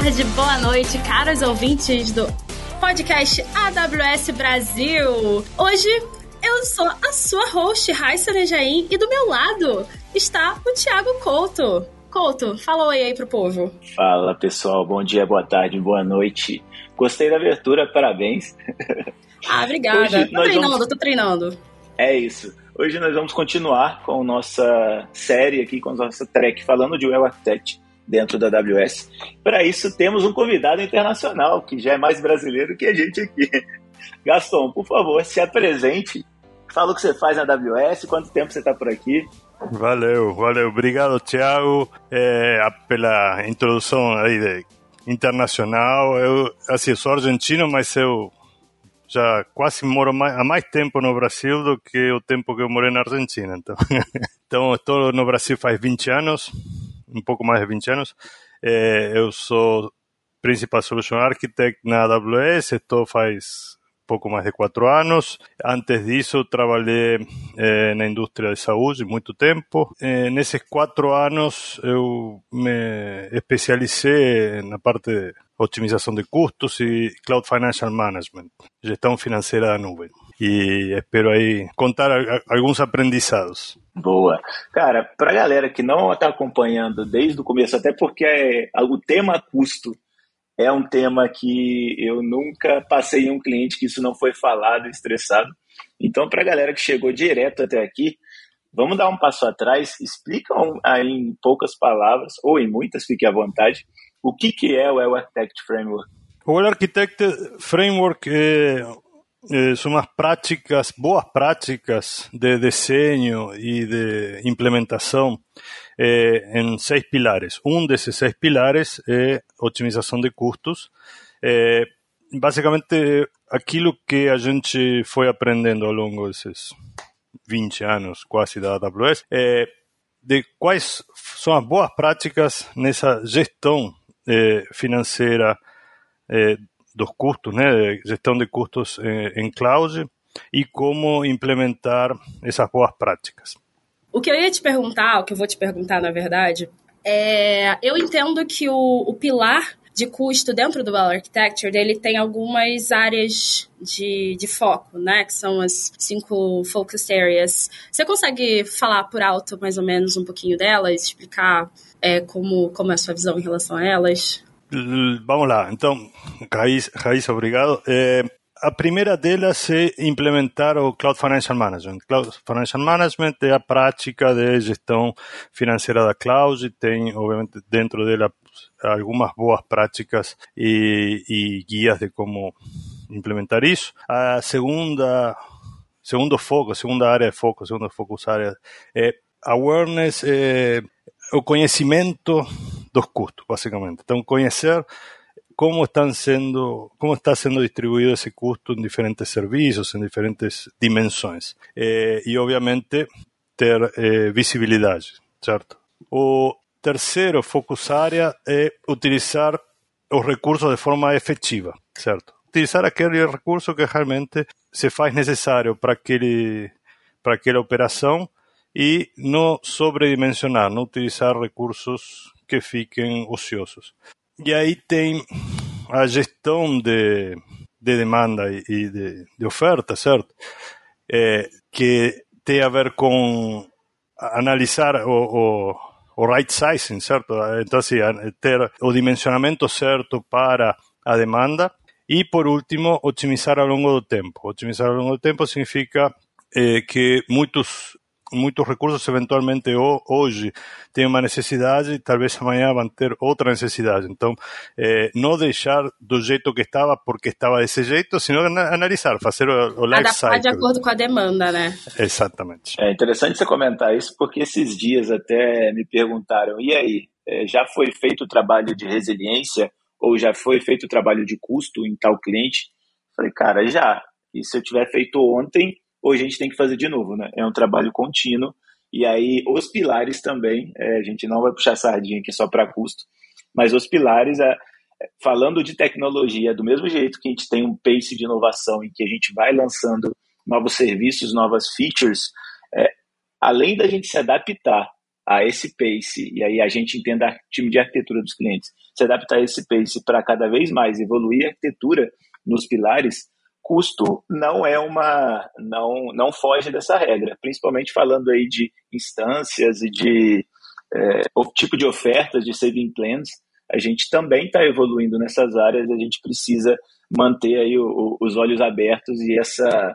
tarde, boa noite, caros ouvintes do podcast AWS Brasil. Hoje eu sou a sua host, Raissa Nejaim, e do meu lado está o Thiago Couto. Couto, fala oi aí pro povo. Fala pessoal, bom dia, boa tarde, boa noite. Gostei da abertura, parabéns. Ah, obrigada. Hoje tô treinando, vamos... tô treinando. É isso. Hoje nós vamos continuar com nossa série aqui, com a nossa track falando de Web Architect dentro da AWS. Para isso, temos um convidado internacional, que já é mais brasileiro que a gente aqui. Gaston, por favor, se apresente. Fala o que você faz na AWS, quanto tempo você está por aqui. Valeu, valeu. Obrigado, Thiago, é, pela introdução aí de, internacional. Eu, assim, sou argentino, mas eu já quase moro mais, há mais tempo no Brasil do que o tempo que eu morei na Argentina. Então, então estou no Brasil faz 20 anos um pouco mais de 20 anos. É, eu sou Principal Solution Architect na AWS, estou faz pouco mais de quatro anos. Antes disso, trabalhei eh, na indústria de saúde muito tempo. Eh, nesses quatro anos, eu me especializei na parte de otimização de custos e Cloud Financial Management, gestão financeira da nuvem e espero aí contar alguns aprendizados. Boa. Cara, para a galera que não está acompanhando desde o começo, até porque é, o tema custo é um tema que eu nunca passei em um cliente que isso não foi falado, estressado. Então, para a galera que chegou direto até aqui, vamos dar um passo atrás, explica aí em poucas palavras, ou em muitas, fique à vontade, o que, que é o Well Architect Framework. O Well Architect Framework é eh, são as práticas, boas práticas de desenho e de implementação eh, em seis pilares. Um desses seis pilares é otimização de custos. Eh, basicamente, aquilo que a gente foi aprendendo ao longo desses 20 anos quase da AWS, é de quais são as boas práticas nessa gestão eh, financeira eh, dos custos, né, gestão de custos em cloud e como implementar essas boas práticas. O que eu ia te perguntar, o que eu vou te perguntar na verdade, é, eu entendo que o, o pilar de custo dentro do Well Architecture, ele tem algumas áreas de, de foco, né? Que são as cinco focus areas. Você consegue falar por alto mais ou menos um pouquinho delas, explicar é, como, como é a sua visão em relação a elas? Vamos lá, então, Raiz, Raiz obrigado. É, a primeira delas é implementar o Cloud Financial Management. Cloud Financial Management é a prática de gestão financeira da cloud e tem, obviamente, dentro dela algumas boas práticas e, e guias de como implementar isso. A segunda, segundo foco, segunda área de foco, segunda focus área é awareness, é, o conhecimento dos custos, basicamente. Então, conhecer como están siendo, cómo está sendo distribuído esse custo em diferentes serviços, em diferentes dimensões. Eh, e, obviamente, ter eh, visibilidade, certo? O terceiro focus área é utilizar os recursos de forma efetiva, certo? Utilizar aquele recurso que realmente se faz necessário para aquele para aquela operação e não sobredimensionar, não utilizar recursos que fiquem ociosos. E aí tem a gestão de, de demanda e de, de oferta, certo? É, que tem a ver com analisar o, o, o right sizing, certo? Então, assim, ter o dimensionamento certo para a demanda. E, por último, otimizar ao longo do tempo. Otimizar ao longo do tempo significa eh, que muitos muitos recursos eventualmente hoje têm uma necessidade e talvez amanhã vão ter outra necessidade. Então, eh, não deixar do jeito que estava porque estava desse jeito, sino analisar, fazer o, o life Adaptar cycle. de acordo com a demanda, né? Exatamente. É interessante você comentar isso porque esses dias até me perguntaram, e aí, eh, já foi feito o trabalho de resiliência ou já foi feito o trabalho de custo em tal cliente? Falei, cara, já. E se eu tiver feito ontem, hoje a gente tem que fazer de novo, né? É um trabalho contínuo. E aí, os pilares também, é, a gente não vai puxar sardinha aqui só para custo, mas os pilares, é, falando de tecnologia, do mesmo jeito que a gente tem um pace de inovação em que a gente vai lançando novos serviços, novas features, é, além da gente se adaptar a esse pace, e aí a gente entenda o time de arquitetura dos clientes, se adaptar a esse pace para cada vez mais evoluir a arquitetura nos pilares, custo não é uma não não foge dessa regra, principalmente falando aí de instâncias e de é, o tipo de ofertas de saving plans, a gente também está evoluindo nessas áreas, a gente precisa manter aí o, o, os olhos abertos e essa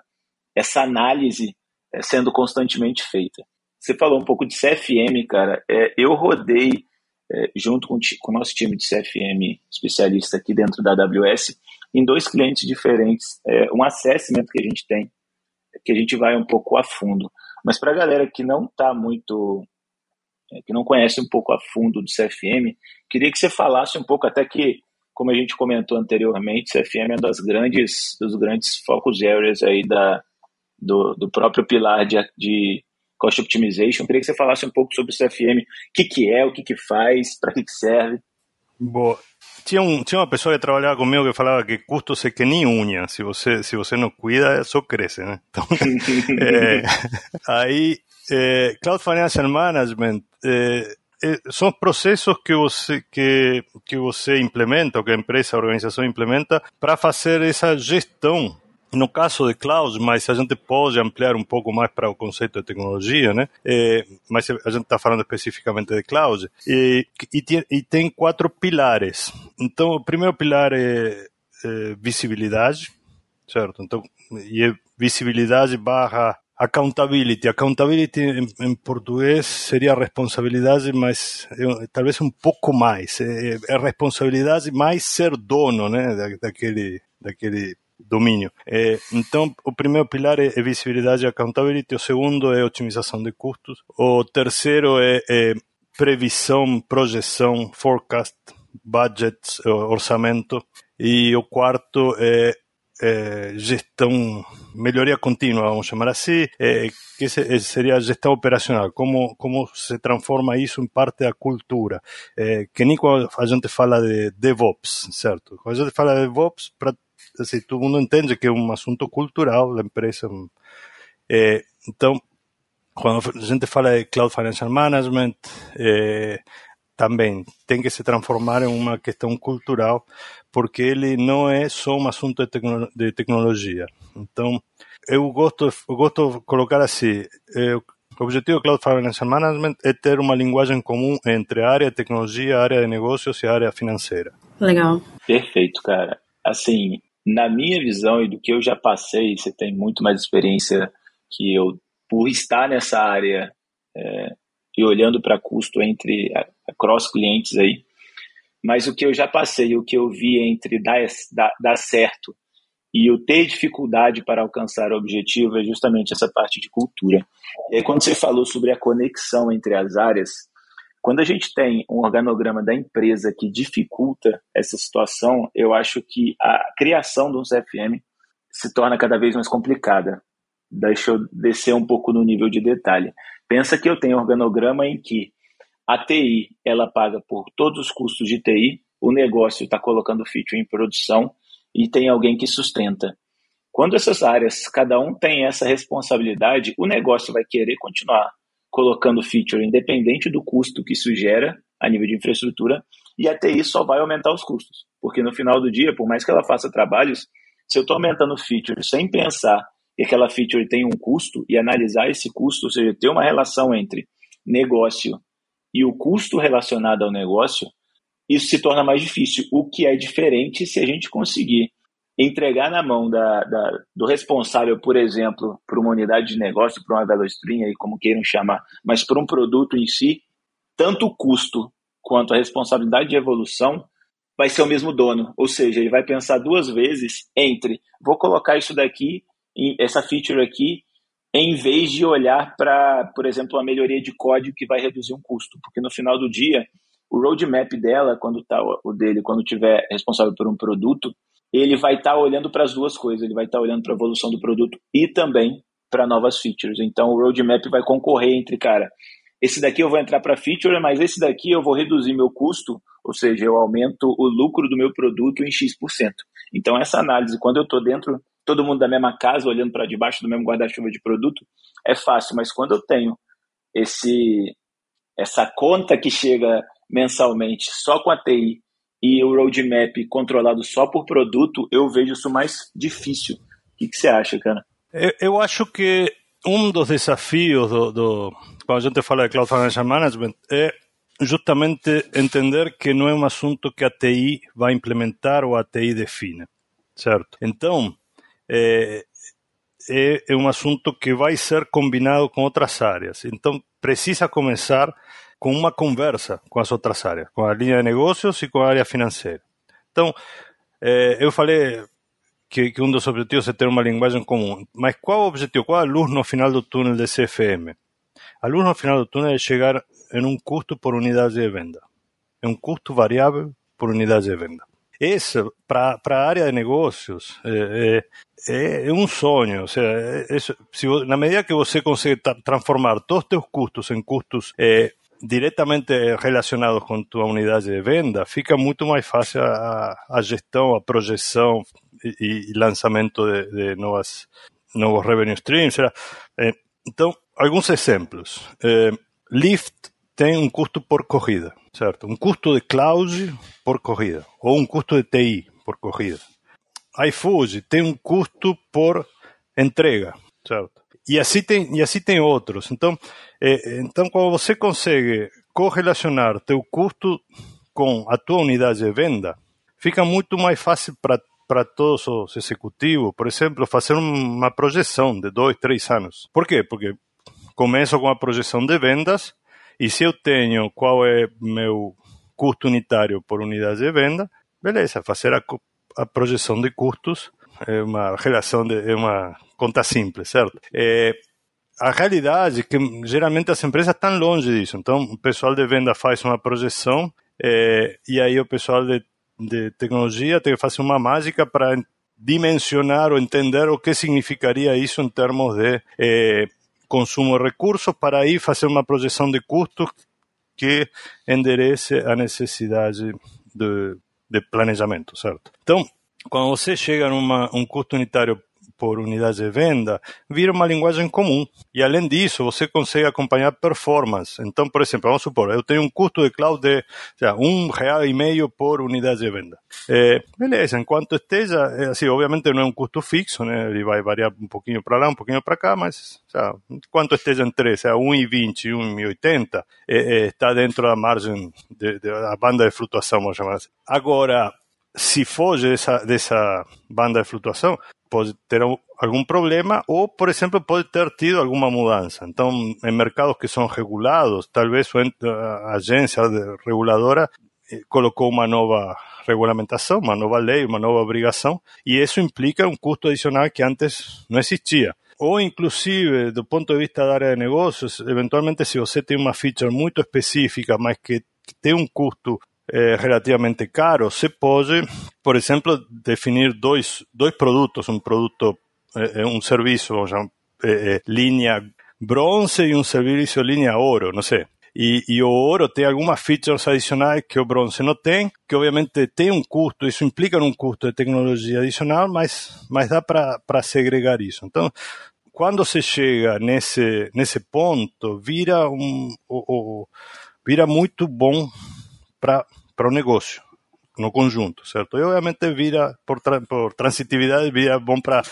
essa análise é, sendo constantemente feita. Você falou um pouco de CFM, cara. É, eu rodei é, junto com, com o nosso time de CFM especialista aqui dentro da AWS em dois clientes diferentes. É, um assessment que a gente tem, que a gente vai um pouco a fundo. Mas para a galera que não está muito, é, que não conhece um pouco a fundo do CFM, queria que você falasse um pouco, até que, como a gente comentou anteriormente, CFM é um das grandes, dos grandes focus areas aí da, do, do próprio pilar de, de Cost Optimization. Queria que você falasse um pouco sobre o CFM, o que, que é, o que, que faz, para que, que serve. Boa. Tinha, um, tinha uma pessoa que trabalhava comigo que falava que custo é que nem unha. Se você, se você não cuida, só cresce, né? Então, é, aí, é, Cloud Financial Management é, são processos que você, que, que você implementa, ou que a empresa, a organização implementa, para fazer essa gestão no caso de cloud, mas a gente pode ampliar um pouco mais para o conceito de tecnologia, né? É, mas a gente está falando especificamente de cloud. E, e, tem, e, tem, quatro pilares. Então, o primeiro pilar é, é visibilidade, certo? Então, e é visibilidade barra accountability. Accountability em, em, português seria responsabilidade, mas é, talvez um pouco mais. É, é responsabilidade mais ser dono, né, da, daquele, daquele domínio. É, então, o primeiro pilar é, visibilidade e accountability, o segundo é otimização de custos, o terceiro é, é previsão, projeção, forecast, budget, orçamento, e o quarto é, é, gestão, melhoria contínua, vamos chamar assim, é, que seria a gestão operacional, como, como se transforma isso em parte da cultura. É, que nem quando a gente fala de DevOps, certo? Quando a gente fala de DevOps, para assim, todo mundo entende que é um assunto cultural da empresa. É, então, quando a gente fala de Cloud Financial Management, é, também tem que se transformar em uma questão cultural, porque ele não é só um assunto de, tecno de tecnologia. Então, eu gosto, eu gosto de colocar assim, é, o objetivo do Cloud Financial Management é ter uma linguagem comum entre a área de tecnologia, a área de negócios e a área financeira. Legal. Perfeito, cara. Assim, na minha visão e do que eu já passei, você tem muito mais experiência que eu, por estar nessa área é, e olhando para custo entre cross clientes aí, mas o que eu já passei, o que eu vi entre dar, dar, dar certo e eu ter dificuldade para alcançar o objetivo é justamente essa parte de cultura. E aí, quando você falou sobre a conexão entre as áreas, quando a gente tem um organograma da empresa que dificulta essa situação, eu acho que a criação de um CFM se torna cada vez mais complicada. Deixa eu descer um pouco no nível de detalhe. Pensa que eu tenho organograma em que a TI ela paga por todos os custos de TI, o negócio está colocando feature em produção e tem alguém que sustenta. Quando essas áreas, cada um tem essa responsabilidade, o negócio vai querer continuar colocando feature independente do custo que isso gera a nível de infraestrutura, e a TI só vai aumentar os custos. Porque no final do dia, por mais que ela faça trabalhos, se eu estou aumentando feature sem pensar que aquela feature tem um custo e analisar esse custo, ou seja, ter uma relação entre negócio e o custo relacionado ao negócio, isso se torna mais difícil. O que é diferente se a gente conseguir entregar na mão da, da, do responsável, por exemplo, por uma unidade de negócio, para uma aí, como queiram chamar, mas por um produto em si, tanto o custo quanto a responsabilidade de evolução vai ser o mesmo dono. Ou seja, ele vai pensar duas vezes entre vou colocar isso daqui, essa feature aqui, em vez de olhar para, por exemplo, a melhoria de código que vai reduzir um custo. Porque no final do dia, o roadmap dela, quando está o dele, quando tiver responsável por um produto, ele vai estar tá olhando para as duas coisas, ele vai estar tá olhando para a evolução do produto e também para novas features. Então o roadmap vai concorrer entre, cara, esse daqui eu vou entrar para feature, mas esse daqui eu vou reduzir meu custo, ou seja, eu aumento o lucro do meu produto em X%. Então essa análise, quando eu estou dentro, todo mundo da mesma casa, olhando para debaixo do mesmo guarda-chuva de produto, é fácil, mas quando eu tenho esse essa conta que chega mensalmente só com a TI e o roadmap controlado só por produto, eu vejo isso mais difícil. O que, que você acha, cara? Eu, eu acho que um dos desafios do, do, quando a gente fala de Cloud Financial Management é justamente entender que não é um assunto que a TI vai implementar ou a TI define, certo? Então, é, é, é um assunto que vai ser combinado com outras áreas. Então, precisa começar com uma conversa com as outras áreas, com a linha de negócios e com a área financeira. Então, eu falei que, que, um dos objetivos é ter uma linguagem comum, mas qual o objetivo, qual a luz no final do túnel de CFM? A luz no final do túnel é chegar em um custo por unidade de venda. É um custo variável por unidade de venda. Esse, para a área de negócios, é, é, é um sonho. Ou seja, é, se, na medida que você consegue transformar todos os seus custos em custos é, diretamente relacionados com tua unidade de venda, fica muito mais fácil a, a gestão, a projeção e, e lançamento de, de novas, novos revenue streams. É, então, alguns exemplos. É, Lyft tem um custo por corrida, certo? Um custo de cloud por corrida, ou um custo de TI por corrida. iFood tem um custo por entrega, certo? E assim tem, e assim tem outros. Então, é, então quando você consegue correlacionar teu custo com a tua unidade de venda, fica muito mais fácil para para todos os executivos, por exemplo, fazer uma projeção de dois, três anos. Por quê? Porque começo com a projeção de vendas e se eu tenho qual é meu custo unitário por unidade de venda, beleza, fazer a, a projeção de custos é uma relação, de, é uma conta simples, certo? É, a realidade é que geralmente as empresas estão longe disso. Então, o pessoal de venda faz uma projeção é, e aí o pessoal de, de tecnologia tem que fazer uma mágica para dimensionar ou entender o que significaria isso em termos de é, consumo de recursos para aí fazer uma projeção de custos que enderece a necessidade de, de planejamento, certo? Então, quando você chega a um custo unitário por unidade de venda, vira uma linguagem comum. E além disso, você consegue acompanhar performance. Então, por exemplo, vamos supor, eu tenho um custo de cloud de seja, um real e meio por unidade de venda. É, beleza, enquanto esteja, é, assim, obviamente não é um custo fixo, né? ele vai variar um pouquinho para lá, um pouquinho para cá, mas seja, enquanto esteja entre seja, 1,20 e 1,80, é, é, está dentro da margem, de, de, da banda de flutuação, vamos chamar assim. Agora, se foge dessa, dessa banda de flutuação, pode ter algum problema ou, por exemplo, pode ter tido alguma mudança. Então, em mercados que são regulados, talvez a agência reguladora eh, colocou uma nova regulamentação, uma nova lei, uma nova obrigação, e isso implica um custo adicional que antes não existia. Ou, inclusive, do ponto de vista da área de negócios, eventualmente, se você tem uma feature muito específica, mas que tem um custo é, relativamente caro, você pode, por exemplo, definir dois, dois produtos, um produto, é, um serviço, é, linha bronze e um serviço linha ouro, não sei. E, e, o ouro tem algumas features adicionais que o bronze não tem, que obviamente tem um custo, isso implica um custo de tecnologia adicional, mas, mas dá para segregar isso. Então, quando se chega nesse, nesse ponto, vira, um, o, o, vira muito bom para o negócio no conjunto, certo? E obviamente vira, por, por transitividade, vira bom para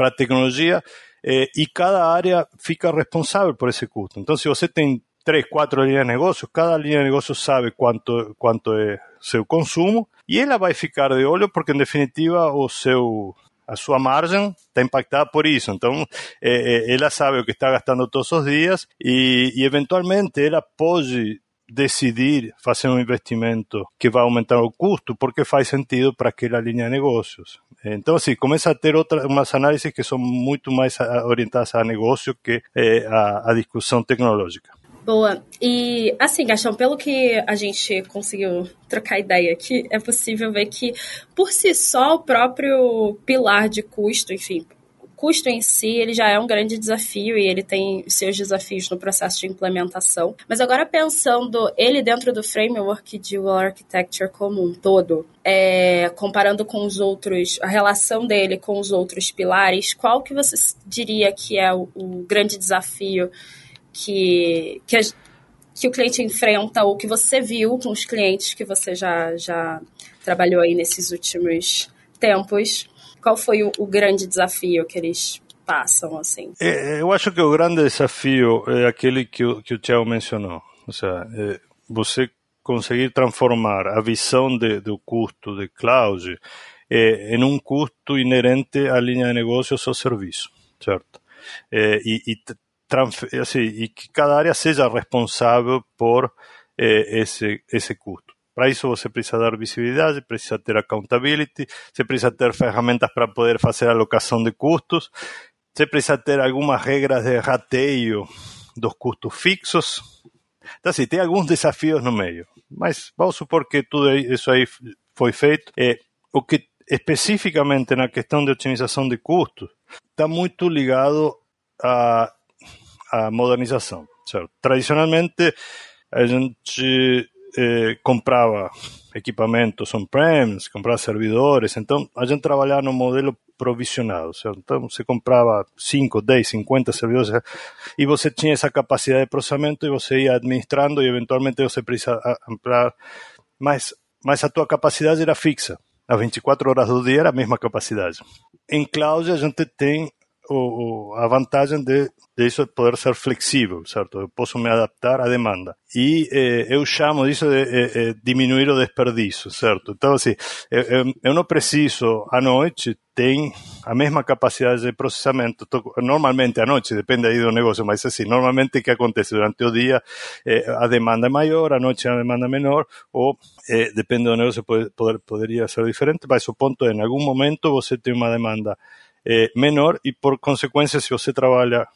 a tecnologia eh, e cada área fica responsável por esse custo. Então, se você tem três, quatro linhas de negócio, cada linha de negócio sabe quanto, quanto é seu consumo e ela vai ficar de olho porque, em definitiva, o seu a sua margem está impactada por isso. Então, eh, ela sabe o que está gastando todos os dias e, e eventualmente ela pode decidir fazer um investimento que vai aumentar o custo porque faz sentido para aquela linha de negócios. Então, assim, começa a ter outras umas análises que são muito mais orientadas a negócio que eh, a, a discussão tecnológica. Boa. E assim, Gastão, pelo que a gente conseguiu trocar ideia aqui, é possível ver que, por si só, o próprio pilar de custo, enfim, custo em si, ele já é um grande desafio e ele tem seus desafios no processo de implementação. Mas agora pensando ele dentro do framework de Well Architecture como um todo, é, comparando com os outros, a relação dele com os outros pilares, qual que você diria que é o, o grande desafio que, que, a, que o cliente enfrenta ou que você viu com os clientes que você já, já trabalhou aí nesses últimos tempos? Qual foi o, o grande desafio que eles passam, assim? É, eu acho que o grande desafio é aquele que o, que o Thiago mencionou. Ou seja, é você conseguir transformar a visão de, do custo de cloud é, em um custo inerente à linha de negócios ou serviço, certo? É, e, e, assim, e que cada área seja responsável por é, esse, esse custo. Para isso você precisa dar visibilidade, precisa ter accountability, você precisa ter ferramentas para poder fazer alocação de custos, você precisa ter algumas regras de rateio dos custos fixos. Então, assim, tem alguns desafios no meio. Mas vamos supor que tudo isso aí foi feito. É, o que especificamente na questão de otimização de custos está muito ligado à, à modernização, certo? Tradicionalmente, a gente eh, comprava equipamentos on-premise, comprava servidores, então a gente trabalhava no modelo provisionado, certo? Então você comprava 5, 10, 50 servidores e você tinha essa capacidade de processamento e você ia administrando e eventualmente você precisa ampliar, mas, mas a tua capacidade era fixa, as 24 horas do dia era a mesma capacidade. Em cloud a gente tem o, a vantagem de, de isso poder ser flexível, certo? Eu posso me adaptar à demanda. E eh, eu chamo disso de eh, eh, diminuir o desperdício, certo? Então, assim, eu, eu não preciso, à noite, tem a mesma capacidade de processamento. Normalmente, à noite, depende aí do negócio, mas assim, normalmente o que acontece durante o dia, eh, a demanda é maior, à noite a demanda é menor, ou eh, depende do negócio, pode, poder, poderia ser diferente, mas o ponto é, em algum momento você tem uma demanda eh, menor e, por consequência, se você trabalha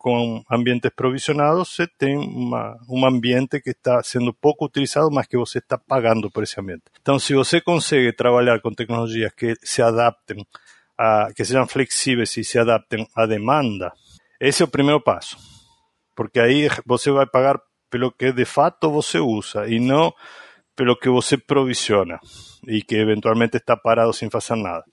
com ambientes provisionados, você tem um ambiente que está sendo pouco utilizado, mas que você está pagando por esse ambiente. Então, se você consegue trabalhar com tecnologias que se adaptem, a, que sejam flexíveis e se adaptem à demanda, esse é o primeiro passo. Porque aí você vai pagar pelo que de fato você usa e não pelo que você provisiona e que eventualmente está parado sem fazer nada.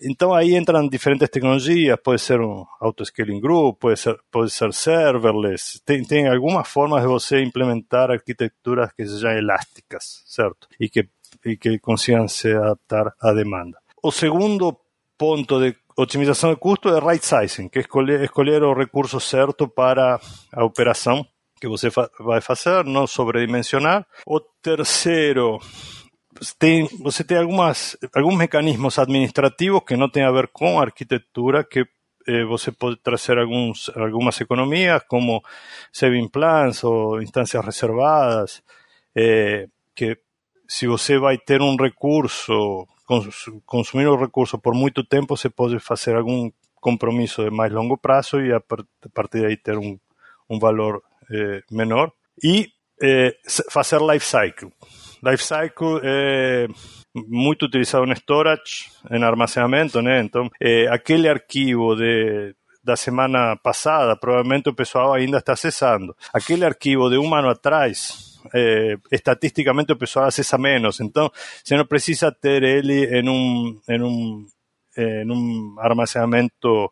Então aí entram diferentes tecnologias, pode ser um auto-scaling group, pode ser, pode ser serverless, tem, tem algumas formas de você implementar arquiteturas que sejam elásticas, certo? E que, e que consigam se adaptar à demanda. O segundo ponto de otimização de custo é right sizing, que é escolher, escolher o recurso certo para a operação que você vai fazer, não sobredimensionar. O terceiro tem, você tem algumas, alguns mecanismos administrativos que não têm a ver com arquitetura, que eh, você pode trazer alguns, algumas economias, como saving plans ou instâncias reservadas, eh, que se você vai ter um recurso, consumir o recurso por muito tempo, você pode fazer algum compromisso de mais longo prazo e a partir daí ter um, um valor eh, menor. E eh, fazer life cycle. Lifecycle é muito utilizado em storage, em armazenamento, né? Então, é, aquele arquivo de, da semana passada, provavelmente o pessoal ainda está acessando. Aquele arquivo de um ano atrás, é, estatisticamente o pessoal acessa menos. Então, você não precisa ter ele em um, em um, em um armazenamento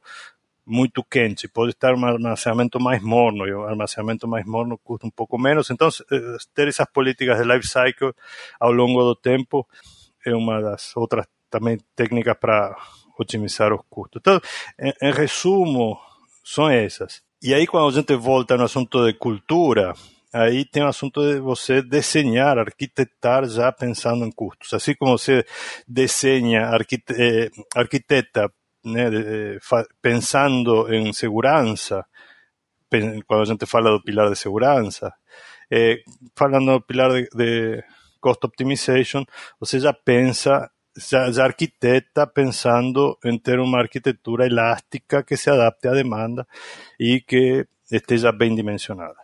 muito quente, pode estar um armazenamento mais morno, e o armazenamento mais morno custa um pouco menos. Então, eh, ter essas políticas de life cycle ao longo do tempo é uma das outras também técnicas para otimizar os custos. Então, em, em resumo, são essas. E aí, quando a gente volta no assunto de cultura, aí tem o assunto de você desenhar, arquitetar já pensando em custos. Assim como você desenha, eh, arquiteta né, pensando em segurança, quando a gente fala do pilar de segurança, eh, falando do pilar de, de, cost optimization, você já pensa, já, já arquiteta pensando em ter uma arquitetura elástica que se adapte à demanda e que esteja bem dimensionada.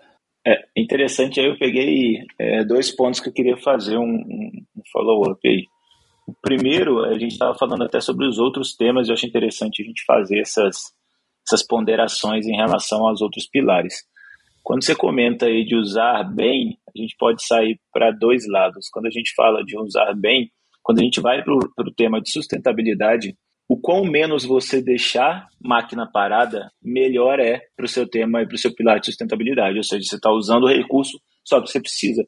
É interessante, aí eu peguei é, dois pontos que eu queria fazer um, um follow-up aí. Primeiro, a gente estava falando até sobre os outros temas, e eu acho interessante a gente fazer essas, essas ponderações em relação aos outros pilares. Quando você comenta aí de usar bem, a gente pode sair para dois lados. Quando a gente fala de usar bem, quando a gente vai para o tema de sustentabilidade, o quão menos você deixar máquina parada, melhor é para o seu tema e para o seu pilar de sustentabilidade. Ou seja, você está usando o recurso só que você precisa.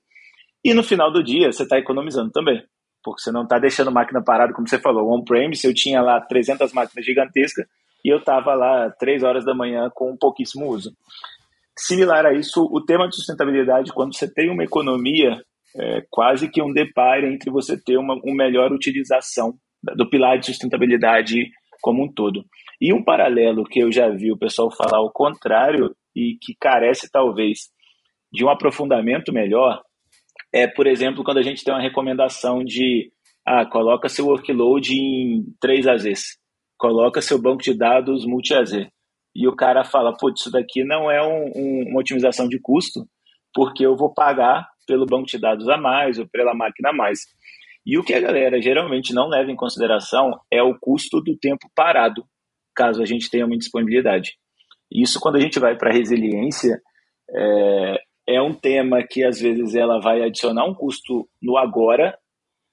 E no final do dia, você está economizando também, porque você não está deixando a máquina parada, como você falou. On-premise, eu tinha lá 300 máquinas gigantescas e eu estava lá 3 horas da manhã com pouquíssimo uso. Similar a isso, o tema de sustentabilidade, quando você tem uma economia, é quase que um deparo entre você ter uma, uma melhor utilização do pilar de sustentabilidade como um todo. E um paralelo que eu já vi o pessoal falar ao contrário e que carece talvez de um aprofundamento melhor é, por exemplo, quando a gente tem uma recomendação de ah, coloca seu workload em 3 AZs, coloca seu banco de dados multi-AZ. E o cara fala, putz, isso daqui não é um, um, uma otimização de custo, porque eu vou pagar pelo banco de dados a mais ou pela máquina a mais. E o que a galera geralmente não leva em consideração é o custo do tempo parado, caso a gente tenha uma indisponibilidade. Isso, quando a gente vai para resiliência, é, é um tema que às vezes ela vai adicionar um custo no agora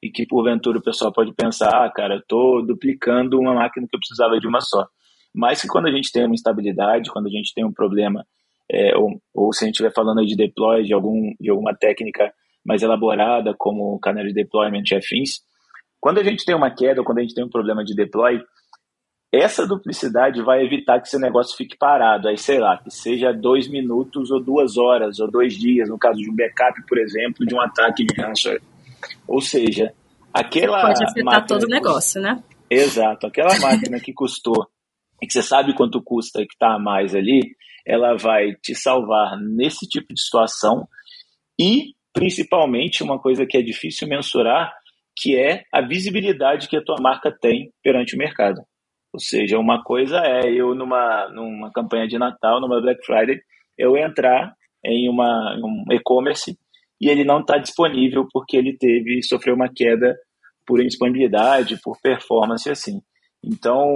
e que porventura o pessoal pode pensar, ah, cara, estou duplicando uma máquina que eu precisava de uma só. Mas que quando a gente tem uma instabilidade, quando a gente tem um problema, é, ou, ou, se a gente estiver falando de deploy, de, algum, de alguma técnica mais elaborada, como canal de deployment e afins, quando a gente tem uma queda, ou quando a gente tem um problema de deploy, essa duplicidade vai evitar que esse negócio fique parado. Aí, sei lá, que seja dois minutos ou duas horas ou dois dias, no caso de um backup, por exemplo, de um ataque de ransomware. Ou seja, aquela. Pode afetar todo o negócio, né? Exato. Aquela máquina que custou e que você sabe quanto custa e que está a mais ali, ela vai te salvar nesse tipo de situação e, principalmente, uma coisa que é difícil mensurar, que é a visibilidade que a tua marca tem perante o mercado. Ou seja, uma coisa é eu numa, numa campanha de Natal, numa Black Friday, eu entrar em uma, um e-commerce e ele não está disponível porque ele teve sofreu uma queda por indisponibilidade, por performance assim. Então,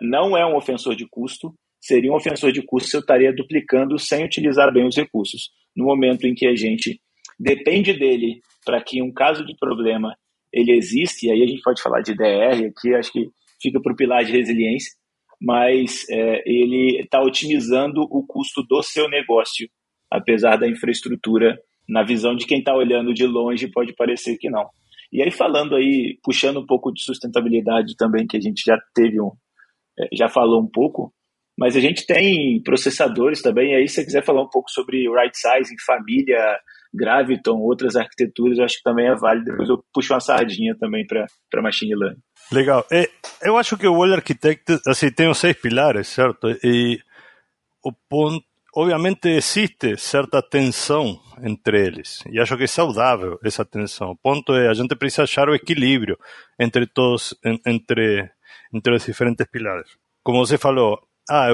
não é um ofensor de custo, seria um ofensor de custo se eu estaria duplicando sem utilizar bem os recursos. No momento em que a gente depende dele para que um caso de problema ele existe, e aí a gente pode falar de DR aqui, acho que fica para o pilar de resiliência, mas é, ele está otimizando o custo do seu negócio, apesar da infraestrutura, na visão de quem está olhando de longe, pode parecer que não. E aí, falando aí, puxando um pouco de sustentabilidade também, que a gente já teve um, é, já falou um pouco, mas a gente tem processadores também, aí se você quiser falar um pouco sobre right sizing, família, Graviton, outras arquiteturas, eu acho que também é válido. Depois eu puxo uma sardinha também para machine learning. Legal. Eu acho que o Well Architect assim, tem os seis pilares, certo? E o ponto, obviamente existe certa tensão entre eles. E acho que é saudável essa tensão. O ponto é a gente precisa achar o equilíbrio entre todos, entre, entre os diferentes pilares. Como você falou, ah,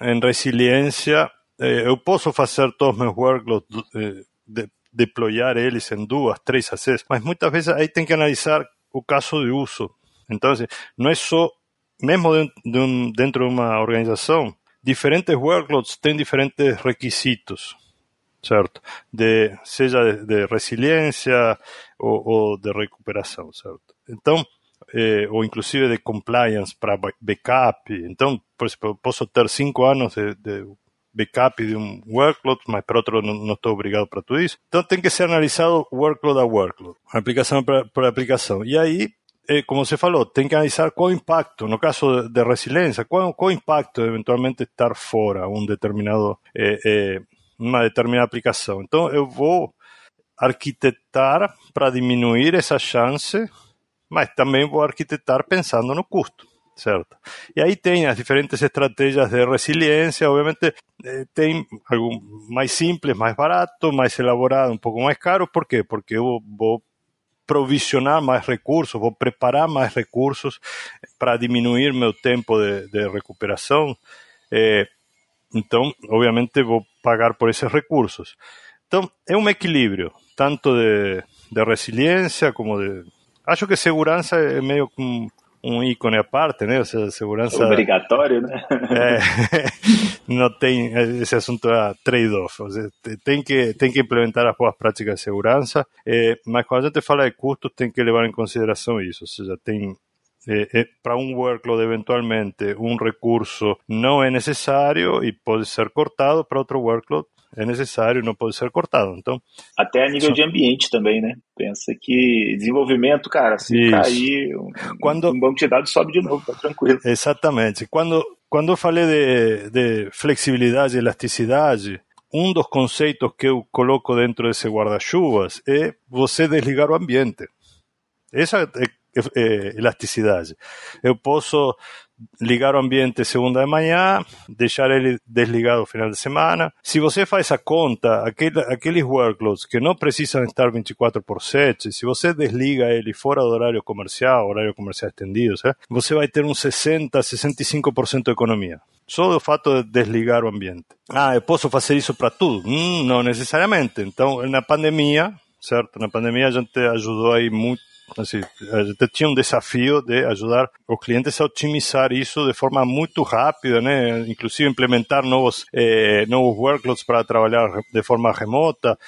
em resiliência, eh, eu posso fazer todos meus workloads, eh, de, deployar eles em duas, três ACs, mas muitas vezes aí tem que analisar o caso de uso. Então, não é só, mesmo dentro de uma organização, diferentes workloads têm diferentes requisitos, certo? De, seja de, resiliência ou, ou, de recuperação, certo? Então, eh, ou inclusive de compliance para backup. Então, por exemplo, posso ter cinco anos de, de backup de um workload, mas para outro não, estou obrigado para tudo isso. Então tem que ser analisado workload a workload, aplicação por aplicação. E aí eh, como você falou, tem que analisar qual o impacto, no caso de resiliência, qual, qual o impacto de eventualmente estar fora um determinado, eh, eh, uma determinada aplicação. Então, eu vou arquitetar para diminuir essa chance, mas também vou arquitetar pensando no custo certo? E aí tem as diferentes estratégias de resiliência, obviamente tem algo mais simples, mais barato, mais elaborado, um pouco mais caro, por quê? Porque eu vou provisionar mais recursos, vou preparar mais recursos para diminuir meu tempo de, de recuperação. É, então, obviamente, vou pagar por esses recursos. Então, é um equilíbrio, tanto de, de resiliência como de. Acho que segurança é meio um, ícone à parte, né? Ou seja, segurança. Obrigatório, né? É, não tem esse assunto é trade-off. Tem que, tem que implementar as boas práticas de segurança, é, mas quando a gente fala de custos, tem que levar em consideração isso. Ou seja, tem é, para um workload eventualmente um recurso não é necessário e pode ser cortado para outro workload é necessário, não pode ser cortado. Então, até a nível só... de ambiente também, né? Pensa que desenvolvimento, cara, se Isso. cair, um, quando... um banco de dados sobe de novo, tá tranquilo. Exatamente. Quando quando eu falei de, de flexibilidade e elasticidade, um dos conceitos que eu coloco dentro desse guarda-chuvas é você desligar o ambiente. Essa é, é, é elasticidade. Eu posso ligar o ambiente segunda de manhã, deixar ele desligado final de semana. Se você faz a conta, aquele, aqueles workloads que não precisam estar 24 por 7, se você desliga ele fora do horário comercial, horário comercial estendido, você vai ter uns 60, 65% de economia. Só do fato de desligar o ambiente. Ah, eu posso fazer isso para tudo? Hum, não necessariamente. Então, na pandemia, certo? Na pandemia a gente ajudou aí muito Assim, a gente tinha um desafio de ajudar os clientes a otimizar isso de forma muito rápida, né? Inclusive implementar novos eh, novos workloads para trabalhar de forma remota.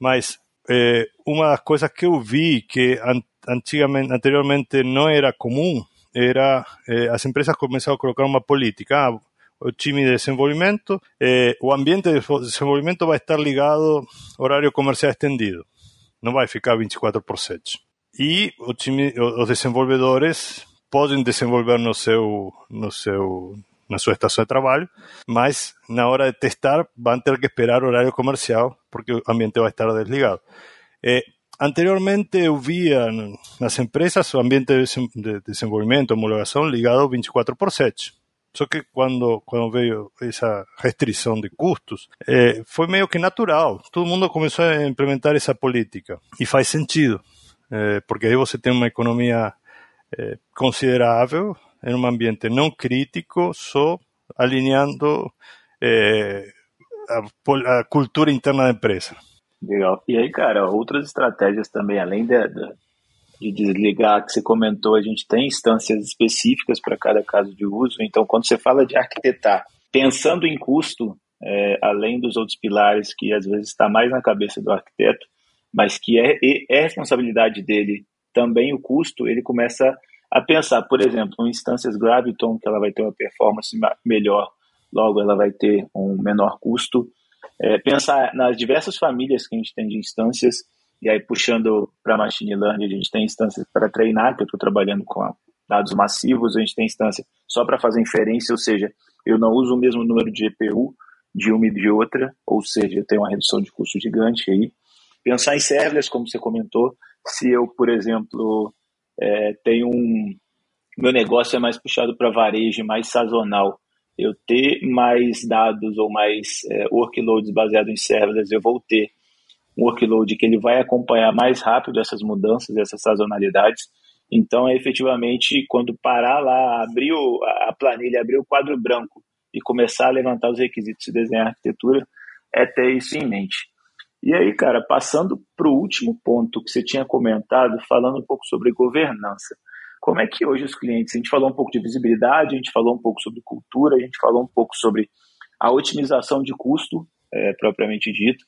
Mas eh, uma das coisas que eu vi que antigamente, anteriormente não era comum era eh, as empresas começaram a colocar uma política. Ah, o time de desenvolvimento, eh, o ambiente de desenvolvimento vai estar ligado ao horário comercial estendido. Não vai ficar 24 por 7 e o time, os desenvolvedores podem desenvolver no seu, no seu, na sua estação de trabalho, mas na hora de testar vão ter que esperar horário comercial porque o ambiente vai estar desligado. É, anteriormente eu via nas empresas o ambiente de desenvolvimento, homologação ligado 24 por 7. Só que quando, quando veio essa restrição de custos, é, foi meio que natural. Todo mundo começou a implementar essa política. E faz sentido porque aí você tem uma economia eh, considerável em um ambiente não crítico, só alinhando eh, a, a, cultura interna da empresa. Legal. E aí, cara, outras estratégias também, além de, de desligar, que você comentou, a gente tem instâncias específicas para cada caso de uso. Então, quando você fala de arquitetar, pensando em custo, é, além dos outros pilares que às vezes está mais na cabeça do arquiteto, mas que é, é responsabilidade dele também o custo, ele começa a pensar, por exemplo, em instâncias Graviton, que ela vai ter uma performance melhor, logo ela vai ter um menor custo. É, pensar nas diversas famílias que a gente tem de instâncias, e aí puxando para machine learning, a gente tem instâncias para treinar, que eu estou trabalhando com dados massivos, a gente tem instância só para fazer inferência, ou seja, eu não uso o mesmo número de GPU de uma e de outra, ou seja, eu tenho uma redução de custo gigante aí. Pensar em serverless, como você comentou, se eu, por exemplo, é, tenho um. Meu negócio é mais puxado para varejo, mais sazonal. Eu ter mais dados ou mais é, workloads baseados em serverless, eu vou ter um workload que ele vai acompanhar mais rápido essas mudanças, essas sazonalidades. Então, é efetivamente, quando parar lá, abrir a planilha, abrir o quadro branco e começar a levantar os requisitos de desenhar a arquitetura, é ter isso em mente. E aí, cara, passando para o último ponto que você tinha comentado, falando um pouco sobre governança. Como é que hoje os clientes, a gente falou um pouco de visibilidade, a gente falou um pouco sobre cultura, a gente falou um pouco sobre a otimização de custo, é, propriamente dito.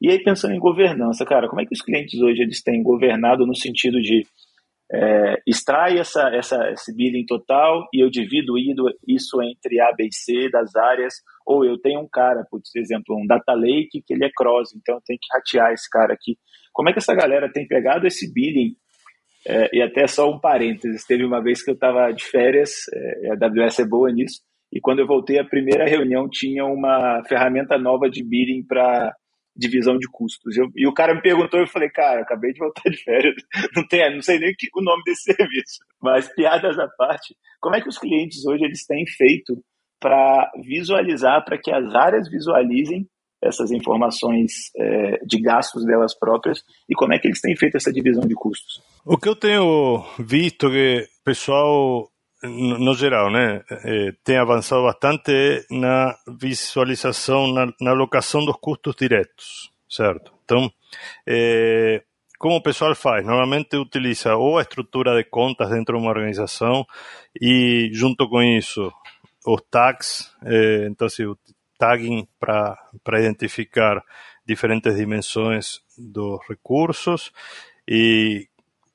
E aí, pensando em governança, cara, como é que os clientes hoje eles têm governado no sentido de é, extrai essa, essa, esse billing total e eu divido isso entre A, B e C das áreas, ou eu tenho um cara, por exemplo, um data lake que ele é cross, então eu tenho que ratear esse cara aqui. Como é que essa galera tem pegado esse billing? É, e até só um parênteses, teve uma vez que eu estava de férias, é, a AWS é boa nisso, e quando eu voltei a primeira reunião tinha uma ferramenta nova de billing para divisão de custos. Eu, e o cara me perguntou, eu falei, cara, acabei de voltar de férias, não, tem, não sei nem o nome desse serviço. Mas piadas à parte, como é que os clientes hoje eles têm feito para visualizar, para que as áreas visualizem essas informações é, de gastos delas próprias e como é que eles têm feito essa divisão de custos? O que eu tenho visto o pessoal no geral, né, eh, tem avançado bastante na visualização, na, na dos custos diretos, certo? Então, eh, como o pessoal faz? Normalmente utiliza ou a estrutura de contas dentro de uma organização e, junto com isso, os tags, eh, então, assim, o tagging para identificar diferentes dimensões dos recursos e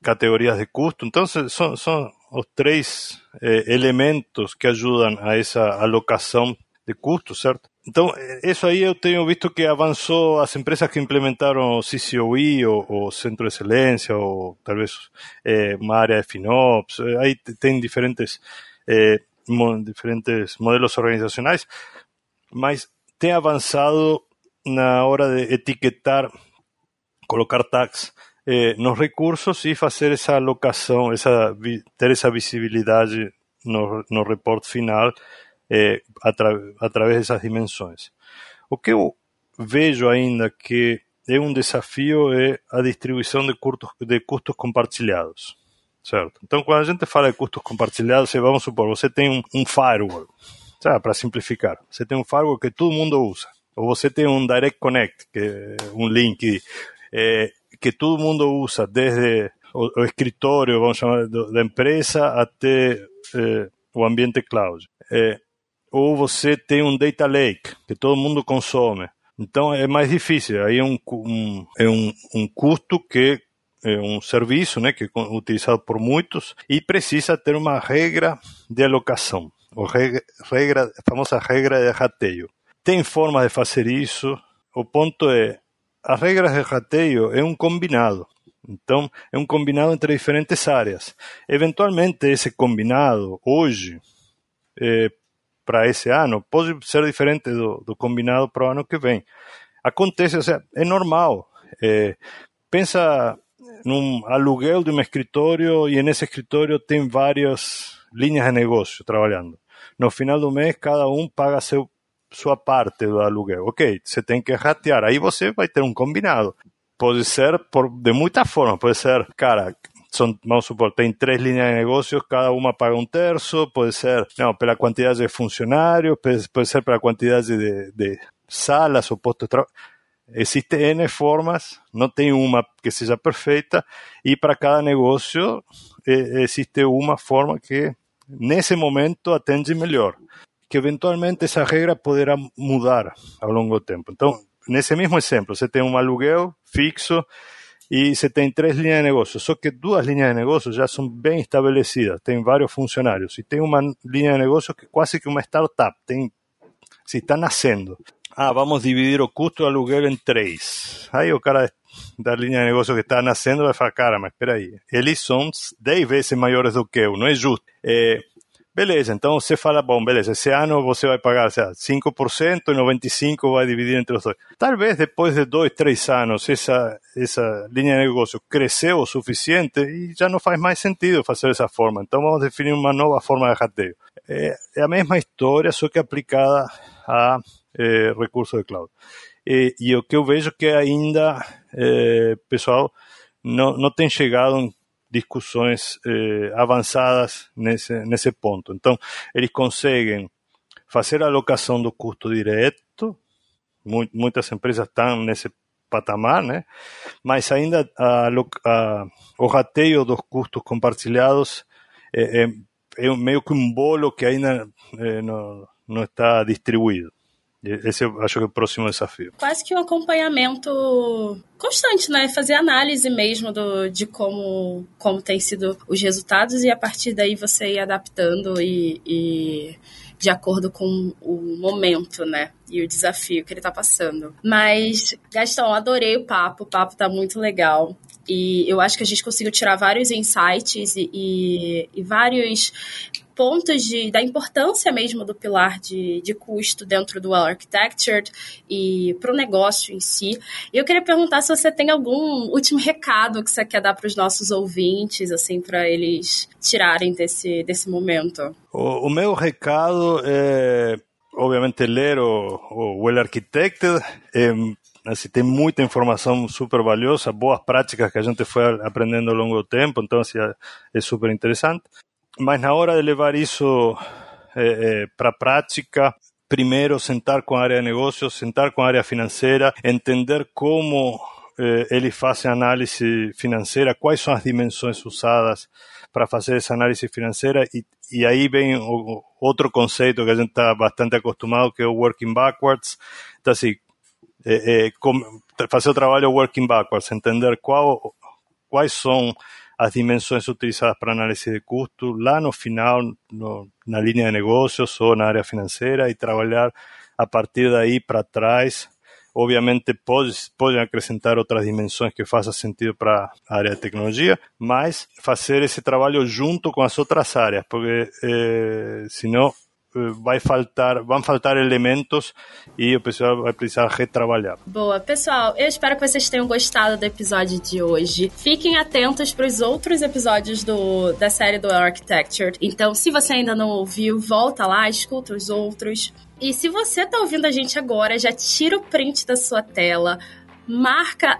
categorias de custo. Então, são, são os três eh, elementos que ajudam a essa alocação de custo, certo? Então, isso aí eu tenho visto que avançou as empresas que implementaram CCOE ou, ou Centro de Excelência ou talvez é, uma área de FinOps, aí tem diferentes, é, diferentes modelos organizacionais, mas tem avançado na hora de etiquetar, colocar tags eh, nos recursos e fazer essa alocação, essa, ter essa visibilidade no, no report final eh, atra, através dessas dimensões. O que eu vejo ainda que é um desafio é a distribuição de custos, de custos compartilhados. Certo? Então, quando a gente fala de custos compartilhados, vamos supor, você tem um, um firewall, para simplificar. Você tem um firewall que todo mundo usa. Ou você tem um Direct Connect, que é um link é, que todo mundo usa, desde o, o escritório, vamos chamar, da empresa até é, o ambiente cloud. É, ou você tem um data lake que todo mundo consome. Então é mais difícil. Aí é um, um é um, um custo que é um serviço, né, que é utilizado por muitos e precisa ter uma regra de alocação, ou regra, regra a famosa regra de rateio. Tem forma de fazer isso. O ponto é, as regras de rateio é um combinado. Então, é um combinado entre diferentes áreas. Eventualmente, esse combinado, hoje, é, para esse ano pode ser diferente do, do combinado para o ano que vem. Acontece, seja, é normal. É, pensa num aluguel de um escritório e nesse escritório tem várias linhas de negócio trabalhando. No final do mês, cada um paga seu, sua parte do aluguel. Ok, você tem que ratear. Aí você vai ter um combinado. Pode ser por, de muitas formas. Pode ser, cara, son, vamos supor, tem três linhas de negócios, cada uma paga um terço, pode ser, não, pela quantidade de funcionários, pode, pode ser pela quantidade de, de salas ou postos de trabalho. Existem N formas, não tem uma que seja perfeita, e para cada negócio existe uma forma que, nesse momento, atende melhor. Que eventualmente essa regra poderá mudar ao longo do tempo. Então, nesse mesmo exemplo, você tem um aluguel fixo e você tem três linhas de negócio, só que duas linhas de negócio já são bem estabelecidas, tem vários funcionários, e tem uma linha de negócio que é quase que uma startup, tem, se está nascendo. Ah, vamos dividir o custo do aluguel em três. Aí o cara da linha de negócio que está nascendo vai falar, cara, mas espera aí, eles são 10 vezes maiores do que eu, não é justo. É, Beleza, então você fala, bom, beleza, esse ano você vai pagar sei lá, 5% e 95% vai dividir entre os dois. Talvez depois de dois, três anos essa, essa linha de negócio cresceu o suficiente e já não faz mais sentido fazer dessa forma. Então vamos definir uma nova forma de rateio. É, é a mesma história, só que aplicada a é, recursos de cloud. E, e, o que eu vejo que ainda, é, pessoal, não, não tem chegado discussões eh, avançadas nesse, nesse ponto. Então, eles conseguem fazer a alocação do custo direto, muitas empresas estão nesse patamar, né? mas ainda a, a, o rateio dos custos compartilhados é, é, é meio que um bolo que ainda é, não, não está distribuído. Esse eu acho que é o próximo desafio. Quase que um acompanhamento constante, né? Fazer análise mesmo do, de como, como tem sido os resultados e a partir daí você ir adaptando e, e de acordo com o momento, né? E o desafio que ele tá passando. Mas, Gastão, adorei o papo, o papo tá muito legal. E eu acho que a gente conseguiu tirar vários insights e, e, e vários pontos de, da importância mesmo do pilar de, de custo dentro do Well Architectured e para o negócio em si. E eu queria perguntar se você tem algum último recado que você quer dar para os nossos ouvintes, assim, para eles tirarem desse, desse momento. O, o meu recado é, obviamente, ler o, o Well Architected. É, assim, tem muita informação super valiosa, boas práticas que a gente foi aprendendo ao longo do tempo, então assim, é, é super interessante. Mas na hora de levar isso é, é, para a prática, primeiro sentar com a área de negócios, sentar com a área financeira, entender como eh, eles fazem análise financeira, quais são as dimensões usadas para fazer essa análise financeira e, e aí vem outro conceito que a gente está bastante acostumado, que é o working backwards. Então, assim, é, é, fazer o trabalho working backwards, entender qual, quais são as dimensões utilizadas para análise de custo lá no final, no, na linha de negócios ou na área financeira e trabalhar a partir daí para trás. Obviamente pode, podem acrescentar outras dimensões que façam sentido para a área de tecnologia, mas fazer esse trabalho junto com as outras áreas, porque eh, senão vai faltar, vão faltar elementos e o pessoal vai precisar retrabalhar. Boa, pessoal, eu espero que vocês tenham gostado do episódio de hoje. Fiquem atentos para os outros episódios do, da série do Architecture. Então, se você ainda não ouviu, volta lá, escuta os outros. E se você está ouvindo a gente agora, já tira o print da sua tela, marca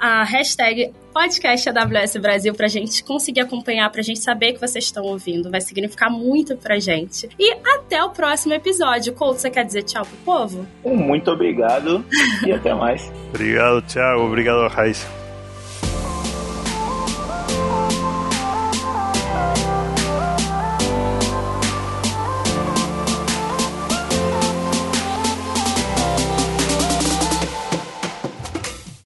a hashtag podcast AWS Brasil pra gente conseguir acompanhar, pra gente saber que vocês estão ouvindo. Vai significar muito pra gente. E até o próximo episódio. Couto, você quer dizer tchau pro povo? Muito obrigado e até mais. obrigado, Thiago. Obrigado, Raíssa.